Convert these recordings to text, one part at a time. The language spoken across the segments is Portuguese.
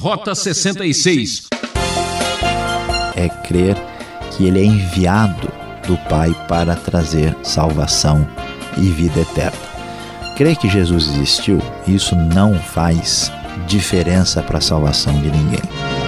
Rota 66 É crer que ele é enviado do Pai para trazer salvação e vida eterna. Crer que Jesus existiu, isso não faz diferença para a salvação de ninguém.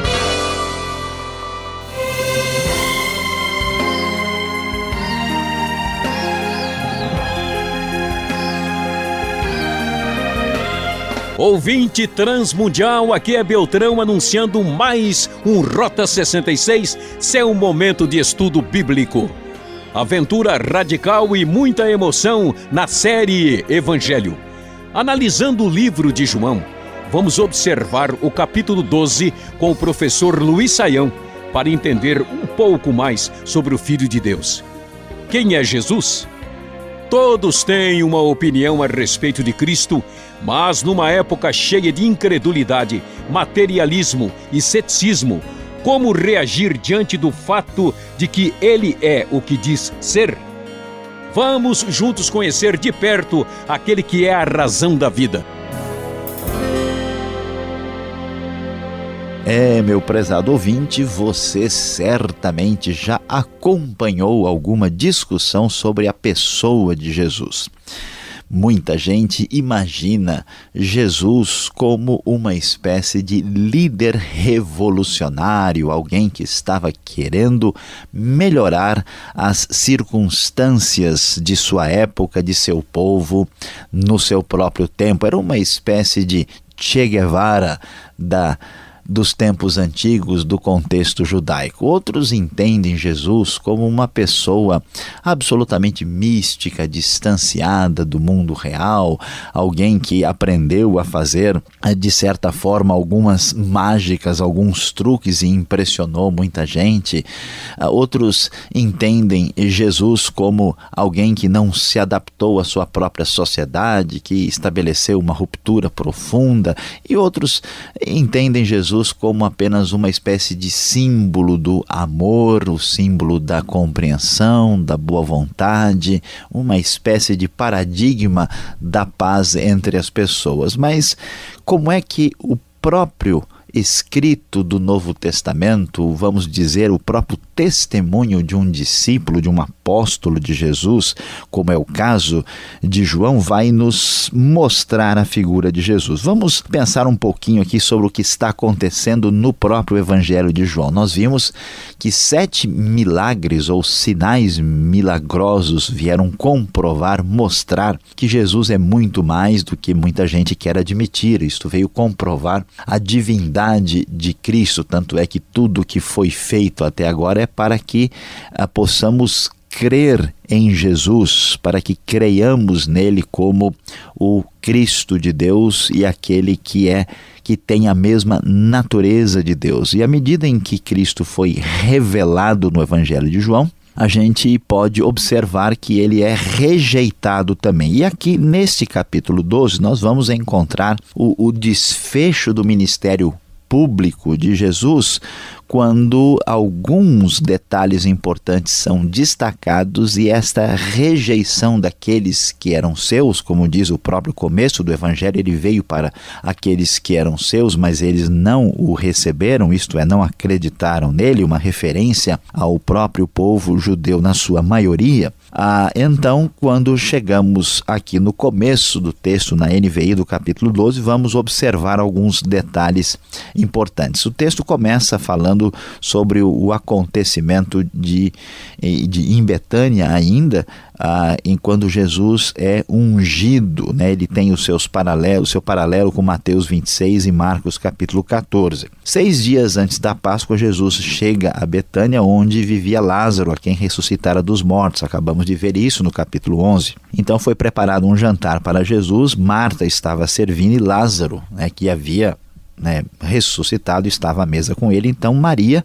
Ouvinte transmundial, aqui é Beltrão anunciando mais um Rota 66, seu momento de estudo bíblico. Aventura radical e muita emoção na série Evangelho. Analisando o livro de João, vamos observar o capítulo 12 com o professor Luiz Saião para entender um pouco mais sobre o Filho de Deus. Quem é Jesus? Todos têm uma opinião a respeito de Cristo, mas numa época cheia de incredulidade, materialismo e ceticismo, como reagir diante do fato de que ele é o que diz ser? Vamos juntos conhecer de perto aquele que é a razão da vida. É, meu prezado ouvinte, você certamente já acompanhou alguma discussão sobre a pessoa de Jesus. Muita gente imagina Jesus como uma espécie de líder revolucionário, alguém que estava querendo melhorar as circunstâncias de sua época, de seu povo, no seu próprio tempo. Era uma espécie de Che Guevara da dos tempos antigos do contexto judaico. Outros entendem Jesus como uma pessoa absolutamente mística, distanciada do mundo real, alguém que aprendeu a fazer, de certa forma, algumas mágicas, alguns truques e impressionou muita gente. Outros entendem Jesus como alguém que não se adaptou à sua própria sociedade, que estabeleceu uma ruptura profunda, e outros entendem Jesus Jesus como apenas uma espécie de símbolo do amor, o símbolo da compreensão, da boa vontade, uma espécie de paradigma da paz entre as pessoas. Mas como é que o próprio escrito do Novo Testamento, vamos dizer, o próprio testemunho de um discípulo, de um apóstolo de Jesus, como é o caso de João, vai nos mostrar a figura de Jesus. Vamos pensar um pouquinho aqui sobre o que está acontecendo no próprio Evangelho de João. Nós vimos que sete milagres ou sinais milagrosos vieram comprovar, mostrar que Jesus é muito mais do que muita gente quer admitir. Isto veio comprovar a divindade de Cristo, tanto é que tudo que foi feito até agora é para que ah, possamos crer em Jesus, para que creiamos nele como o Cristo de Deus e aquele que é que tem a mesma natureza de Deus. E à medida em que Cristo foi revelado no Evangelho de João, a gente pode observar que ele é rejeitado também. E aqui, neste capítulo 12, nós vamos encontrar o, o desfecho do ministério público de Jesus quando alguns detalhes importantes são destacados e esta rejeição daqueles que eram seus, como diz o próprio começo do evangelho, ele veio para aqueles que eram seus, mas eles não o receberam, isto é, não acreditaram nele, uma referência ao próprio povo judeu na sua maioria. Ah, então, quando chegamos aqui no começo do texto, na NVI do capítulo 12, vamos observar alguns detalhes importantes. O texto começa falando sobre o acontecimento de, de em Betânia ainda, ah, enquanto Jesus é ungido, né? ele tem os seus paralelos, seu paralelo com Mateus 26 e Marcos capítulo 14. Seis dias antes da Páscoa, Jesus chega a Betânia, onde vivia Lázaro, a quem ressuscitara dos mortos. Acabamos de ver isso no capítulo 11. Então foi preparado um jantar para Jesus, Marta estava servindo e Lázaro, né, que havia né, ressuscitado, estava à mesa com ele. Então Maria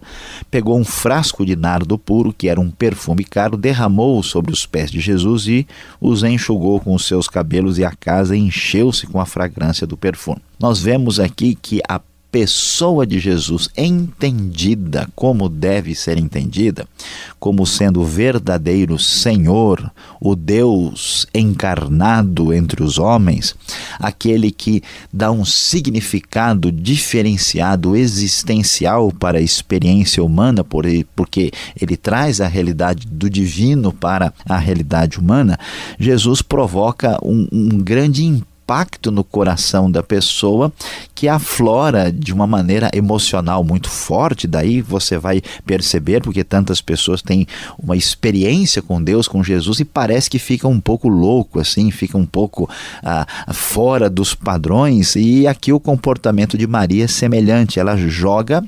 pegou um frasco de nardo puro, que era um perfume caro, derramou sobre os pés de Jesus e os enxugou com os seus cabelos, e a casa encheu-se com a fragrância do perfume. Nós vemos aqui que a pessoa de Jesus entendida como deve ser entendida, como sendo o verdadeiro Senhor, o Deus encarnado entre os homens, aquele que dá um significado diferenciado, existencial para a experiência humana, porque ele traz a realidade do divino para a realidade humana, Jesus provoca um, um grande impacto impacto no coração da pessoa que aflora de uma maneira emocional muito forte. Daí você vai perceber, porque tantas pessoas têm uma experiência com Deus, com Jesus, e parece que fica um pouco louco, assim, fica um pouco ah, fora dos padrões. E aqui o comportamento de Maria é semelhante. Ela joga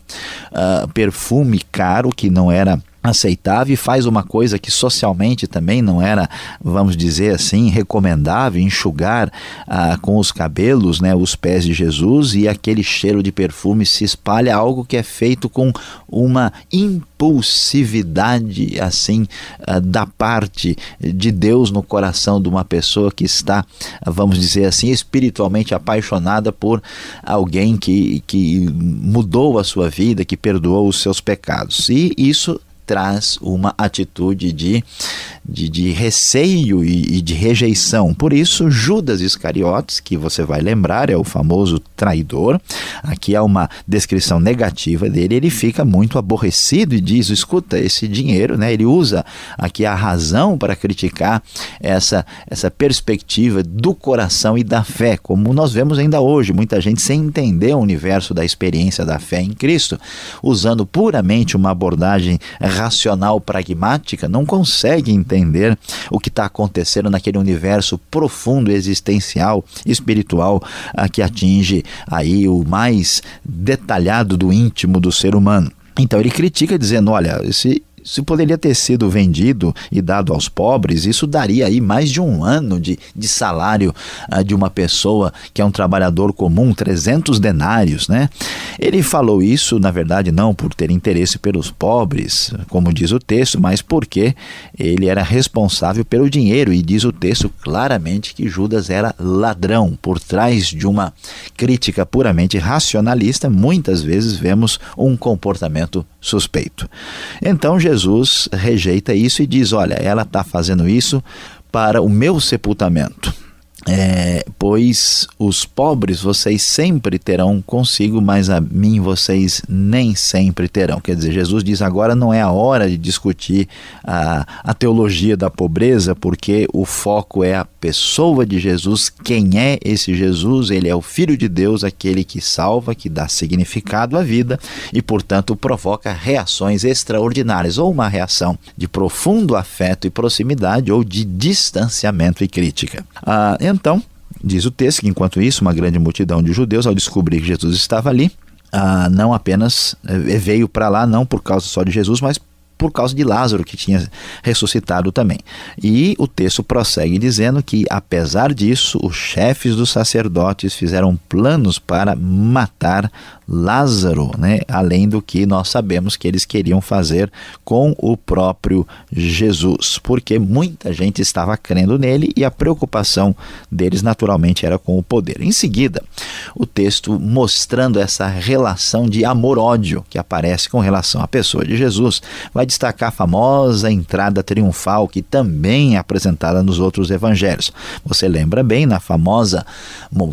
ah, perfume caro que não era aceitável e faz uma coisa que socialmente também não era, vamos dizer assim, recomendável, enxugar ah, com os cabelos né, os pés de Jesus e aquele cheiro de perfume se espalha, algo que é feito com uma impulsividade assim ah, da parte de Deus no coração de uma pessoa que está, vamos dizer assim, espiritualmente apaixonada por alguém que, que mudou a sua vida, que perdoou os seus pecados. E isso traz uma atitude de, de, de receio e, e, de rejeição. Por isso, Judas Iscariotes, que você vai lembrar, é o famoso traidor, aqui há uma descrição negativa dele, ele fica muito aborrecido e diz: escuta, esse dinheiro, né, ele usa aqui a razão para criticar essa, essa perspectiva do coração e da fé, como nós vemos ainda hoje, muita gente sem entender o universo da experiência da fé em Cristo, usando puramente uma abordagem racional pragmática não consegue entender o que está acontecendo naquele universo profundo, existencial, espiritual, a que atinge aí o mais detalhado do íntimo do ser humano. Então ele critica dizendo: olha, esse, se poderia ter sido vendido e dado aos pobres, isso daria aí mais de um ano de, de salário uh, de uma pessoa que é um trabalhador comum, 300 denários, né? Ele falou isso, na verdade, não por ter interesse pelos pobres, como diz o texto, mas porque ele era responsável pelo dinheiro e diz o texto claramente que Judas era ladrão. Por trás de uma crítica puramente racionalista, muitas vezes vemos um comportamento suspeito. Então Jesus rejeita isso e diz: Olha, ela está fazendo isso para o meu sepultamento. É, pois os pobres vocês sempre terão consigo, mas a mim vocês nem sempre terão. Quer dizer, Jesus diz agora não é a hora de discutir a, a teologia da pobreza, porque o foco é a pessoa de Jesus. Quem é esse Jesus? Ele é o Filho de Deus, aquele que salva, que dá significado à vida e, portanto, provoca reações extraordinárias, ou uma reação de profundo afeto e proximidade, ou de distanciamento e crítica. Ah, então, diz o texto que enquanto isso, uma grande multidão de judeus, ao descobrir que Jesus estava ali, ah, não apenas eh, veio para lá, não por causa só de Jesus, mas por causa de Lázaro, que tinha ressuscitado também. E o texto prossegue dizendo que, apesar disso, os chefes dos sacerdotes fizeram planos para matar Lázaro, né? além do que nós sabemos que eles queriam fazer com o próprio Jesus, porque muita gente estava crendo nele e a preocupação deles naturalmente era com o poder. Em seguida, o texto mostrando essa relação de amor-ódio que aparece com relação à pessoa de Jesus, vai destacar a famosa entrada triunfal que também é apresentada nos outros evangelhos. Você lembra bem na famosa,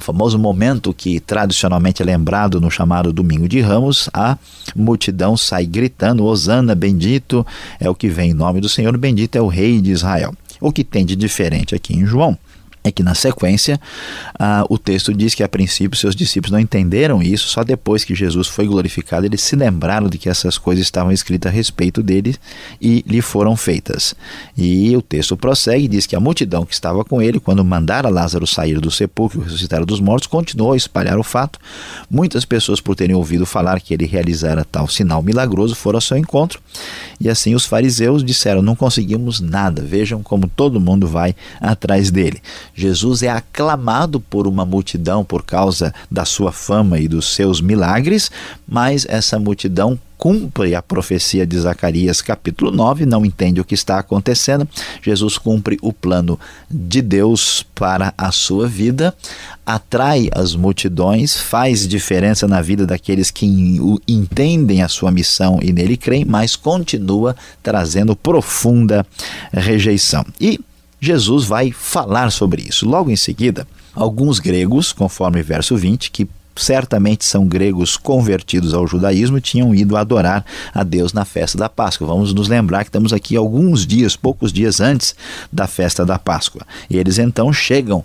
famoso momento que tradicionalmente é lembrado no chamado Domingo de Ramos, a multidão sai gritando: Hosana, bendito é o que vem em nome do Senhor, bendito é o Rei de Israel. O que tem de diferente aqui em João é que na sequência o texto diz que a princípio seus discípulos não entenderam isso, só depois que Jesus foi glorificado eles se lembraram de que essas coisas estavam escritas a respeito dele e lhe foram feitas. E o texto prossegue e diz que a multidão que estava com ele, quando mandara Lázaro sair do sepulcro e ressuscitar dos mortos, continuou a espalhar o fato. Muitas pessoas, por terem ouvido falar que ele realizara tal sinal milagroso, foram ao seu encontro. E assim os fariseus disseram: Não conseguimos nada, vejam como todo mundo vai atrás dele. Jesus é aclamado por uma multidão por causa da sua fama e dos seus milagres, mas essa multidão cumpre a profecia de Zacarias, capítulo 9, não entende o que está acontecendo. Jesus cumpre o plano de Deus para a sua vida, atrai as multidões, faz diferença na vida daqueles que entendem a sua missão e nele creem, mas continua trazendo profunda rejeição. E Jesus vai falar sobre isso. Logo em seguida, alguns gregos, conforme verso 20, que certamente são gregos convertidos ao judaísmo, tinham ido adorar a Deus na festa da Páscoa. Vamos nos lembrar que estamos aqui alguns dias, poucos dias antes da festa da Páscoa. E eles então chegam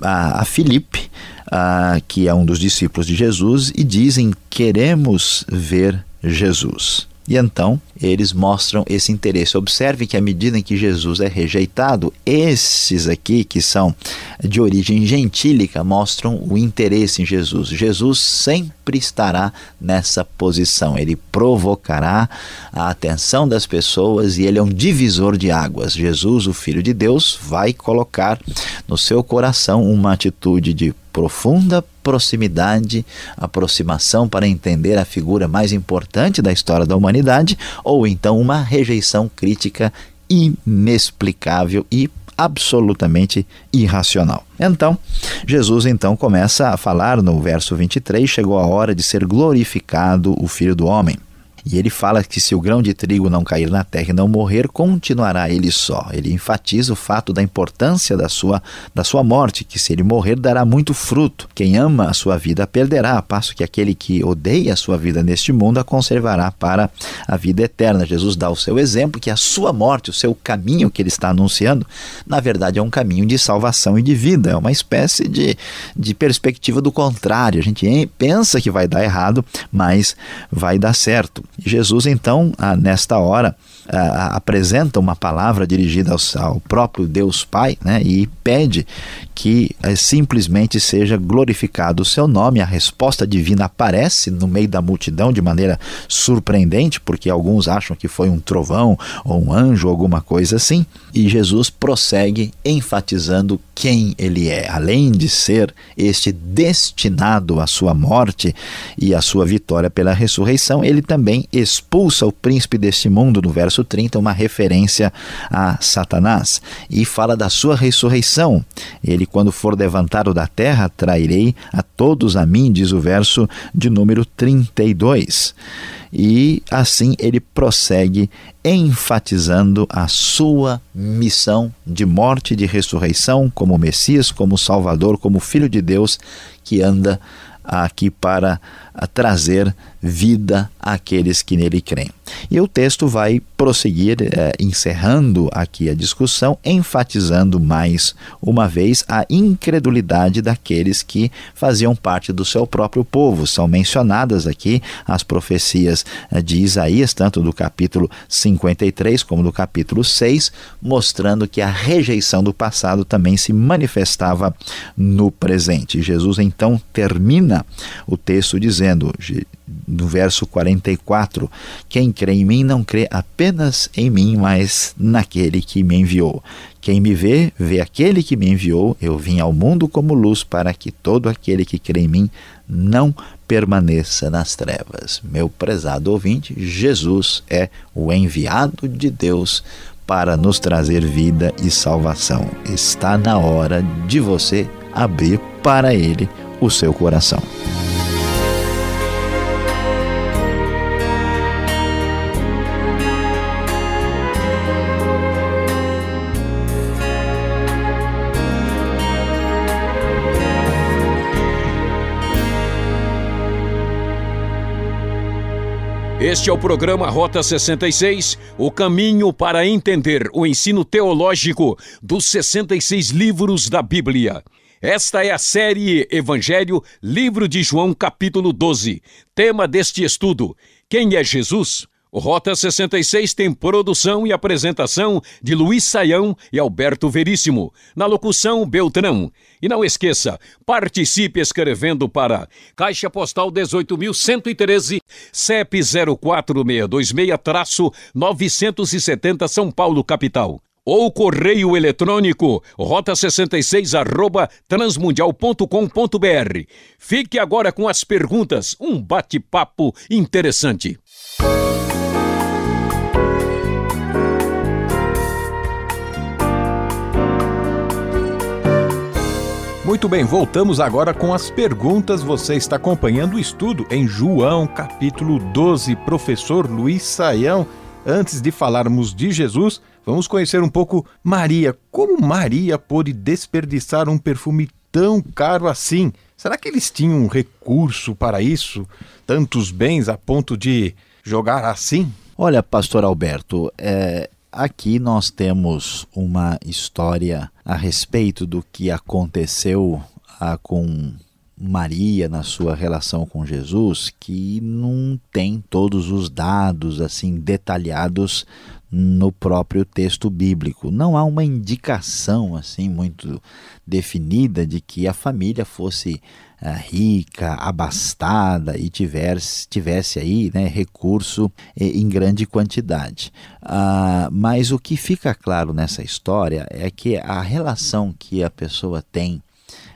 a, a Filipe, a, que é um dos discípulos de Jesus, e dizem: Queremos ver Jesus. E então eles mostram esse interesse. Observe que à medida em que Jesus é rejeitado, esses aqui, que são de origem gentílica, mostram o interesse em Jesus. Jesus sempre estará nessa posição. Ele provocará a atenção das pessoas e ele é um divisor de águas. Jesus, o Filho de Deus, vai colocar no seu coração uma atitude de profunda proximidade, aproximação para entender a figura mais importante da história da humanidade, ou então uma rejeição crítica inexplicável e absolutamente irracional. Então, Jesus então começa a falar no verso 23, chegou a hora de ser glorificado o Filho do homem. E ele fala que se o grão de trigo não cair na terra e não morrer, continuará ele só. Ele enfatiza o fato da importância da sua, da sua morte, que se ele morrer dará muito fruto. Quem ama a sua vida perderá, a passo que aquele que odeia a sua vida neste mundo a conservará para a vida eterna. Jesus dá o seu exemplo que a sua morte, o seu caminho que ele está anunciando, na verdade é um caminho de salvação e de vida, é uma espécie de, de perspectiva do contrário. A gente pensa que vai dar errado, mas vai dar certo. Jesus, então, nesta hora, apresenta uma palavra dirigida ao, ao, próprio Deus Pai né, e pede que é, simplesmente seja glorificado o seu nome. A resposta divina aparece no meio da multidão de maneira surpreendente, porque alguns acham que foi um trovão ou um anjo, alguma coisa assim. E Jesus prossegue enfatizando quem ele é. Além de ser este destinado à sua morte e à sua vitória pela ressurreição, ele também expulsa o príncipe deste mundo, no verso 30, uma referência a Satanás, e fala da sua ressurreição. Ele, quando for levantado da terra, trairei a todos a mim, diz o verso de número 32. E assim ele prossegue enfatizando a sua missão de morte e de ressurreição como Messias, como Salvador, como Filho de Deus que anda aqui para trazer vida àqueles que nele creem. E o texto vai prosseguir, é, encerrando aqui a discussão, enfatizando mais uma vez a incredulidade daqueles que faziam parte do seu próprio povo. São mencionadas aqui as profecias é, de Isaías, tanto do capítulo 53 como do capítulo 6, mostrando que a rejeição do passado também se manifestava no presente. Jesus então termina o texto dizendo, no verso 44, quem crê em mim não crê apenas em mim, mas naquele que me enviou. Quem me vê, vê aquele que me enviou. Eu vim ao mundo como luz para que todo aquele que crê em mim não permaneça nas trevas. Meu prezado ouvinte, Jesus é o enviado de Deus para nos trazer vida e salvação. Está na hora de você abrir para Ele o seu coração. Este é o programa Rota 66, o caminho para entender o ensino teológico dos 66 livros da Bíblia. Esta é a série Evangelho, livro de João, capítulo 12. Tema deste estudo: Quem é Jesus? Rota 66 tem produção e apresentação de Luiz Saião e Alberto Veríssimo. Na locução, Beltrão. E não esqueça, participe escrevendo para Caixa Postal 18.113, CEP 04626-970 São Paulo, capital ou correio eletrônico rota66 arroba transmundial.com.br. Fique agora com as perguntas, um bate-papo interessante. Muito bem, voltamos agora com as perguntas. Você está acompanhando o estudo em João, capítulo 12. Professor Luiz Saião, antes de falarmos de Jesus, vamos conhecer um pouco Maria. Como Maria pôde desperdiçar um perfume tão caro assim? Será que eles tinham um recurso para isso? Tantos bens a ponto de jogar assim? Olha, pastor Alberto, é, Aqui nós temos uma história a respeito do que aconteceu ah, com Maria na sua relação com Jesus, que não tem todos os dados assim detalhados no próprio texto bíblico. Não há uma indicação assim muito definida de que a família fosse rica, abastada e tivesse, tivesse aí né, recurso em grande quantidade. Uh, mas o que fica claro nessa história é que a relação que a pessoa tem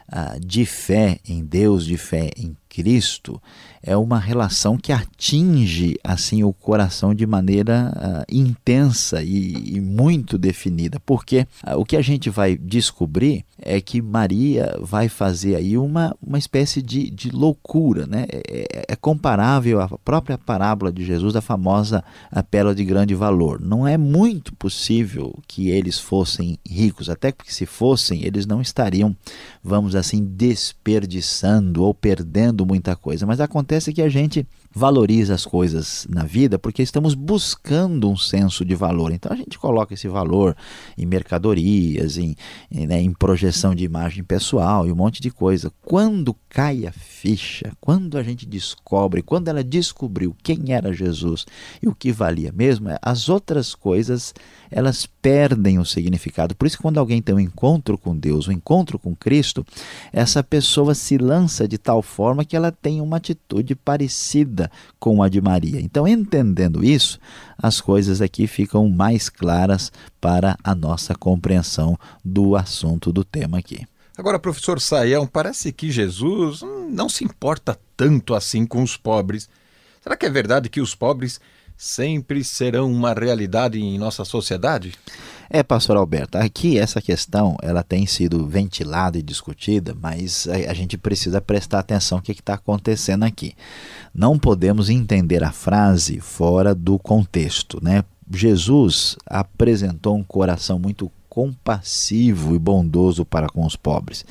uh, de fé em Deus, de fé em Cristo, é uma relação que atinge assim o coração de maneira uh, intensa e, e, muito definida, porque uh, o que a gente vai descobrir é que Maria vai fazer aí uma, uma espécie de, de loucura, né? É, é, é comparável à própria parábola de Jesus, da famosa pérola de grande valor. Não é muito possível que eles fossem ricos, até porque se fossem, eles não estariam, vamos assim, desperdiçando ou perdendo muita coisa. Mas acontece que a gente valoriza as coisas na vida porque estamos buscando um senso de valor. Então a gente coloca esse valor em mercadorias, em, em, né, em projeção de imagem pessoal e um monte de coisa. Quando cai a ficha, quando a gente descobre, quando ela descobriu quem era Jesus e o que valia mesmo, as outras coisas elas perdem o significado. Por isso, quando alguém tem um encontro com Deus, um encontro com Cristo, essa pessoa se lança de tal forma que ela tem uma atitude parecida com a de Maria. Então, entendendo isso, as coisas aqui ficam mais claras para a nossa compreensão do assunto do tema aqui. Agora, professor Saião, parece que Jesus não se importa tanto assim com os pobres. Será que é verdade que os pobres sempre serão uma realidade em nossa sociedade? É, pastor Alberto, aqui essa questão ela tem sido ventilada e discutida, mas a, a gente precisa prestar atenção no que está acontecendo aqui. Não podemos entender a frase fora do contexto, né? Jesus apresentou um coração muito compassivo e bondoso para com os pobres.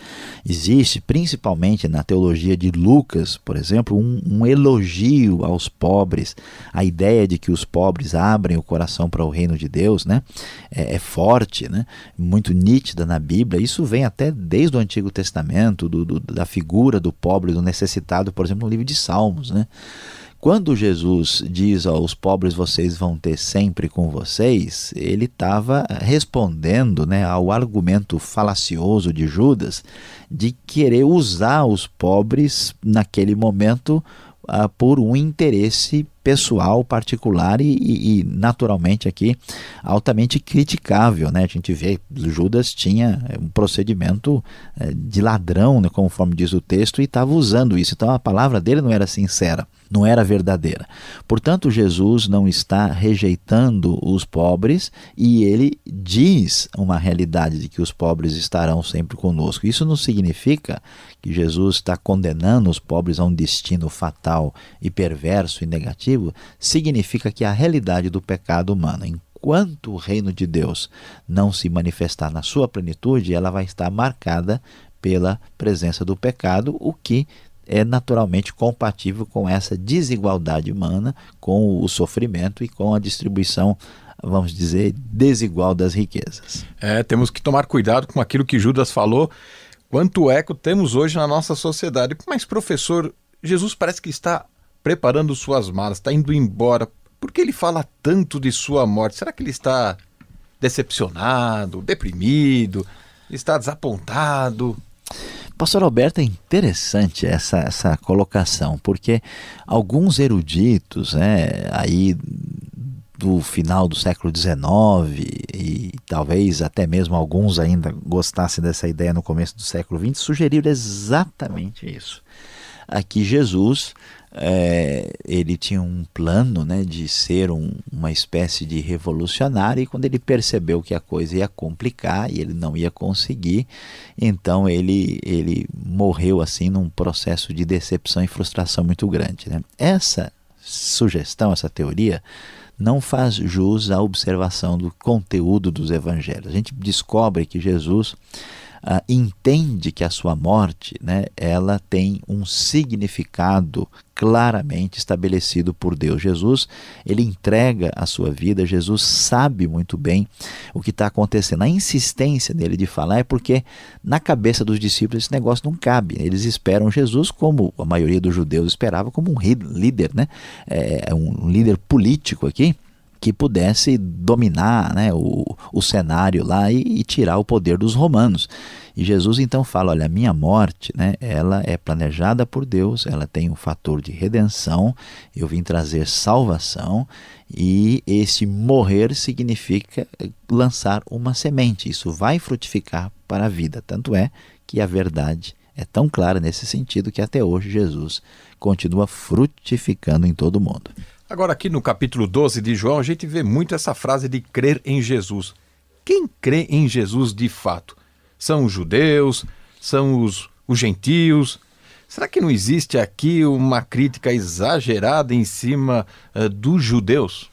Existe, principalmente na teologia de Lucas, por exemplo, um, um elogio aos pobres. A ideia de que os pobres abrem o coração para o reino de Deus né? é, é forte, né? muito nítida na Bíblia. Isso vem até desde o Antigo Testamento, do, do, da figura do pobre, do necessitado, por exemplo, no livro de Salmos. Né? Quando Jesus diz aos pobres vocês vão ter sempre com vocês, ele estava respondendo né, ao argumento falacioso de Judas de querer usar os pobres naquele momento uh, por um interesse pessoal, particular e, e, e, naturalmente aqui altamente criticável. Né? A gente vê Judas tinha um procedimento é, de ladrão, né, conforme diz o texto, e estava usando isso. Então a palavra dele não era sincera, não era verdadeira. Portanto, Jesus não está rejeitando os pobres e ele diz uma realidade de que os pobres estarão sempre conosco. Isso não significa que Jesus está condenando os pobres a um destino fatal e perverso e negativo, significa que a realidade do pecado humano, enquanto o reino de Deus não se manifestar na sua plenitude, ela vai estar marcada pela presença do pecado, o que é naturalmente compatível com essa desigualdade humana, com o sofrimento e com a distribuição vamos dizer, desigual das riquezas. É, temos que tomar cuidado com aquilo que Judas falou Quanto eco temos hoje na nossa sociedade. Mas, professor, Jesus parece que está preparando suas malas, está indo embora. Por que ele fala tanto de sua morte? Será que ele está decepcionado, deprimido, está desapontado? Pastor Alberto, é interessante essa, essa colocação, porque alguns eruditos, né, aí do final do século XIX e talvez até mesmo alguns ainda gostassem dessa ideia no começo do século XX, sugeriram exatamente isso. Aqui Jesus é, ele tinha um plano né, de ser um, uma espécie de revolucionário, e quando ele percebeu que a coisa ia complicar e ele não ia conseguir, então ele, ele morreu assim num processo de decepção e frustração muito grande. Né? Essa sugestão, essa teoria, não faz jus à observação do conteúdo dos evangelhos. A gente descobre que Jesus Uh, entende que a sua morte né, ela tem um significado claramente estabelecido por Deus. Jesus ele entrega a sua vida, Jesus sabe muito bem o que está acontecendo. A insistência dele de falar é porque na cabeça dos discípulos esse negócio não cabe. Eles esperam Jesus como a maioria dos judeus esperava, como um líder, né? É, um líder político aqui que pudesse dominar né, o, o cenário lá e, e, tirar o poder dos romanos. E Jesus então fala: olha, a minha morte, né, ela é planejada por Deus, ela tem um fator de redenção, eu vim trazer salvação e esse morrer significa lançar uma semente. Isso vai frutificar para a vida. Tanto é que a verdade é tão clara nesse sentido que até hoje Jesus continua frutificando em todo o mundo. Agora, aqui no capítulo 12 de João, a gente vê muito essa frase de crer em Jesus. Quem crê em Jesus de fato? São os judeus? São os, os gentios? Será que não existe aqui uma crítica exagerada em cima uh, dos judeus?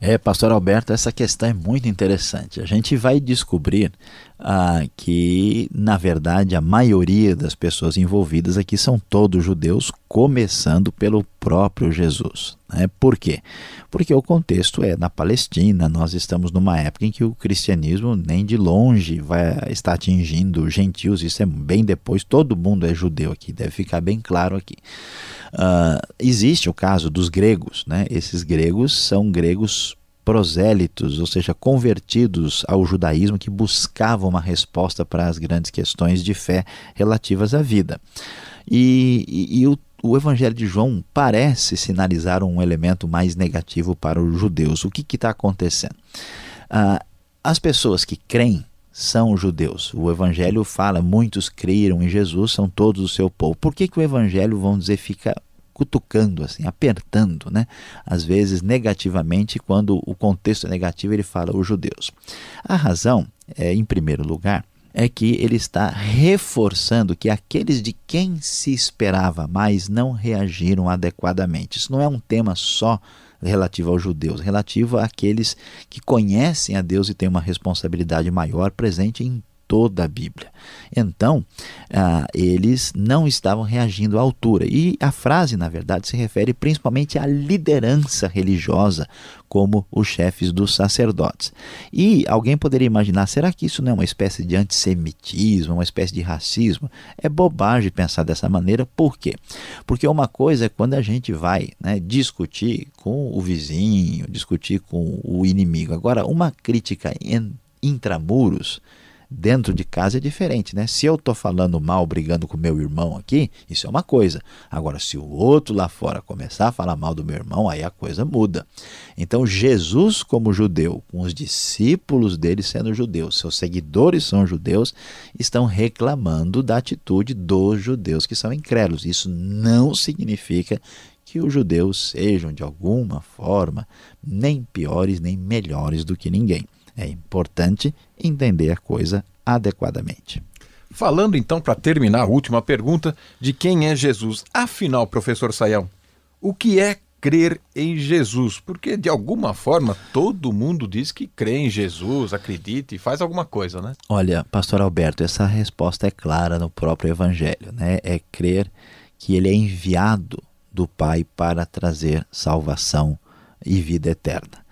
É, pastor Alberto, essa questão é muito interessante. A gente vai descobrir ah, que, na verdade, a maioria das pessoas envolvidas aqui são todos judeus, começando pelo próprio Jesus. Né? Por quê? Porque o contexto é na Palestina, nós estamos numa época em que o cristianismo nem de longe vai estar atingindo gentios, isso é bem depois, todo mundo é judeu aqui, deve ficar bem claro aqui. Uh, existe o caso dos gregos, né? esses gregos são gregos prosélitos, ou seja, convertidos ao judaísmo que buscavam uma resposta para as grandes questões de fé relativas à vida. E, e, e o, o, Evangelho de João parece sinalizar um elemento mais negativo para os judeus. O que está acontecendo? Ah, as pessoas que creem são judeus. O Evangelho fala, muitos creram em Jesus, são todos o seu povo. Por que, que o Evangelho, vamos dizer, fica cutucando, assim, apertando, né? às vezes negativamente, quando o contexto é negativo, ele fala os judeus. A razão, é, em primeiro lugar, é que ele está reforçando que aqueles de quem se esperava mais não reagiram adequadamente. Isso não é um tema só relativo aos judeus, relativo àqueles que conhecem a Deus e têm uma responsabilidade maior presente em toda a Bíblia. Então, ah, eles não estavam reagindo à altura. E a frase, na verdade, se refere principalmente à liderança religiosa, como os chefes dos sacerdotes. E alguém poderia imaginar: será que isso não é uma espécie de antissemitismo, uma espécie de racismo? É bobagem pensar dessa maneira, por quê? Porque uma coisa é quando a gente vai né, discutir com o vizinho, discutir com o inimigo. Agora, uma crítica intramuros dentro de casa é diferente, né? Se eu estou falando mal, brigando com meu irmão aqui, isso é uma coisa. Agora, se o outro lá fora começar a falar mal do meu irmão, aí a coisa muda. Então, Jesus, como judeu, com os discípulos dele sendo judeus, seus seguidores são judeus, estão reclamando da atitude dos judeus que são incrédulos. Isso não significa que os judeus sejam, de alguma forma, nem piores nem melhores do que ninguém. É importante entender a coisa adequadamente. Falando então, para terminar, a última pergunta: de quem é Jesus? Afinal, professor Sayão, o que é crer em Jesus? Porque de alguma forma todo mundo diz que crê em Jesus, acredita e faz alguma coisa, né? Olha, pastor Alberto, essa resposta é clara no próprio evangelho, né? É crer que ele é enviado do Pai para trazer salvação e vida eterna.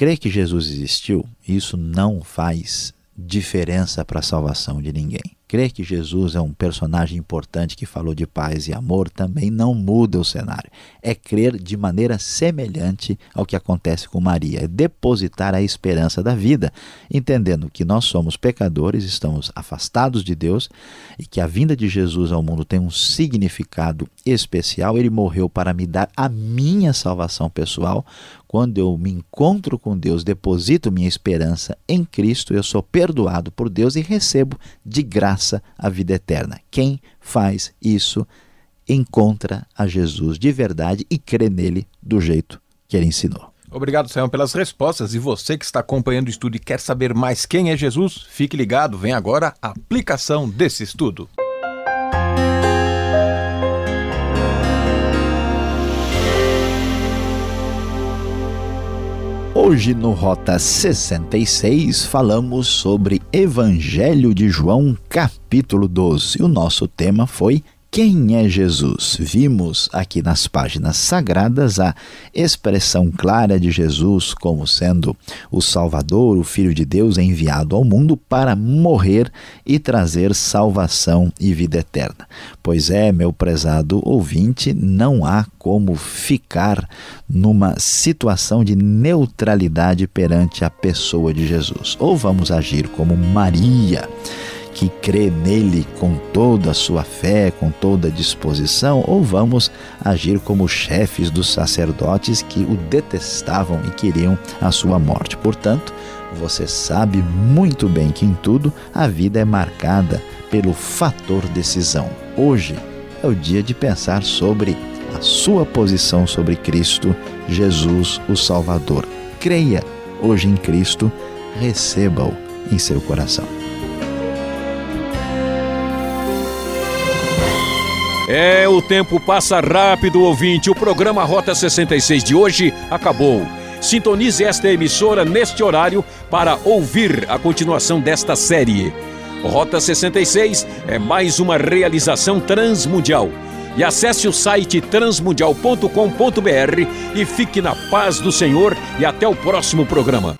Crer que Jesus existiu, isso não faz diferença para a salvação de ninguém. Crer que Jesus é um personagem importante que falou de paz e amor também não muda o cenário. É crer de maneira semelhante ao que acontece com Maria, é depositar a esperança da vida, entendendo que nós somos pecadores, estamos afastados de Deus e que a vinda de Jesus ao mundo tem um significado especial. Ele morreu para me dar a minha salvação pessoal. Quando eu me encontro com Deus, deposito minha esperança em Cristo, eu sou perdoado por Deus e recebo de graça a vida eterna. Quem faz isso encontra a Jesus de verdade e crê nele do jeito que ele ensinou. Obrigado, Sayão, pelas respostas. E você que está acompanhando o estudo e quer saber mais quem é Jesus, fique ligado, vem agora a aplicação desse estudo. Hoje no Rota 66 falamos sobre Evangelho de João, capítulo 12. O nosso tema foi quem é Jesus? Vimos aqui nas páginas sagradas a expressão clara de Jesus como sendo o Salvador, o Filho de Deus enviado ao mundo para morrer e trazer salvação e vida eterna. Pois é, meu prezado ouvinte, não há como ficar numa situação de neutralidade perante a pessoa de Jesus. Ou vamos agir como Maria que crê nele com toda a sua fé, com toda a disposição, ou vamos agir como chefes dos sacerdotes que o detestavam e queriam a sua morte. Portanto, você sabe muito bem que em tudo a vida é marcada pelo fator decisão. Hoje é o dia de pensar sobre a sua posição sobre Cristo, Jesus, o Salvador. Creia hoje em Cristo, receba-o em seu coração. É, o tempo passa rápido, ouvinte. O programa Rota 66 de hoje acabou. Sintonize esta emissora neste horário para ouvir a continuação desta série. Rota 66 é mais uma realização transmundial. E acesse o site transmundial.com.br e fique na paz do Senhor e até o próximo programa.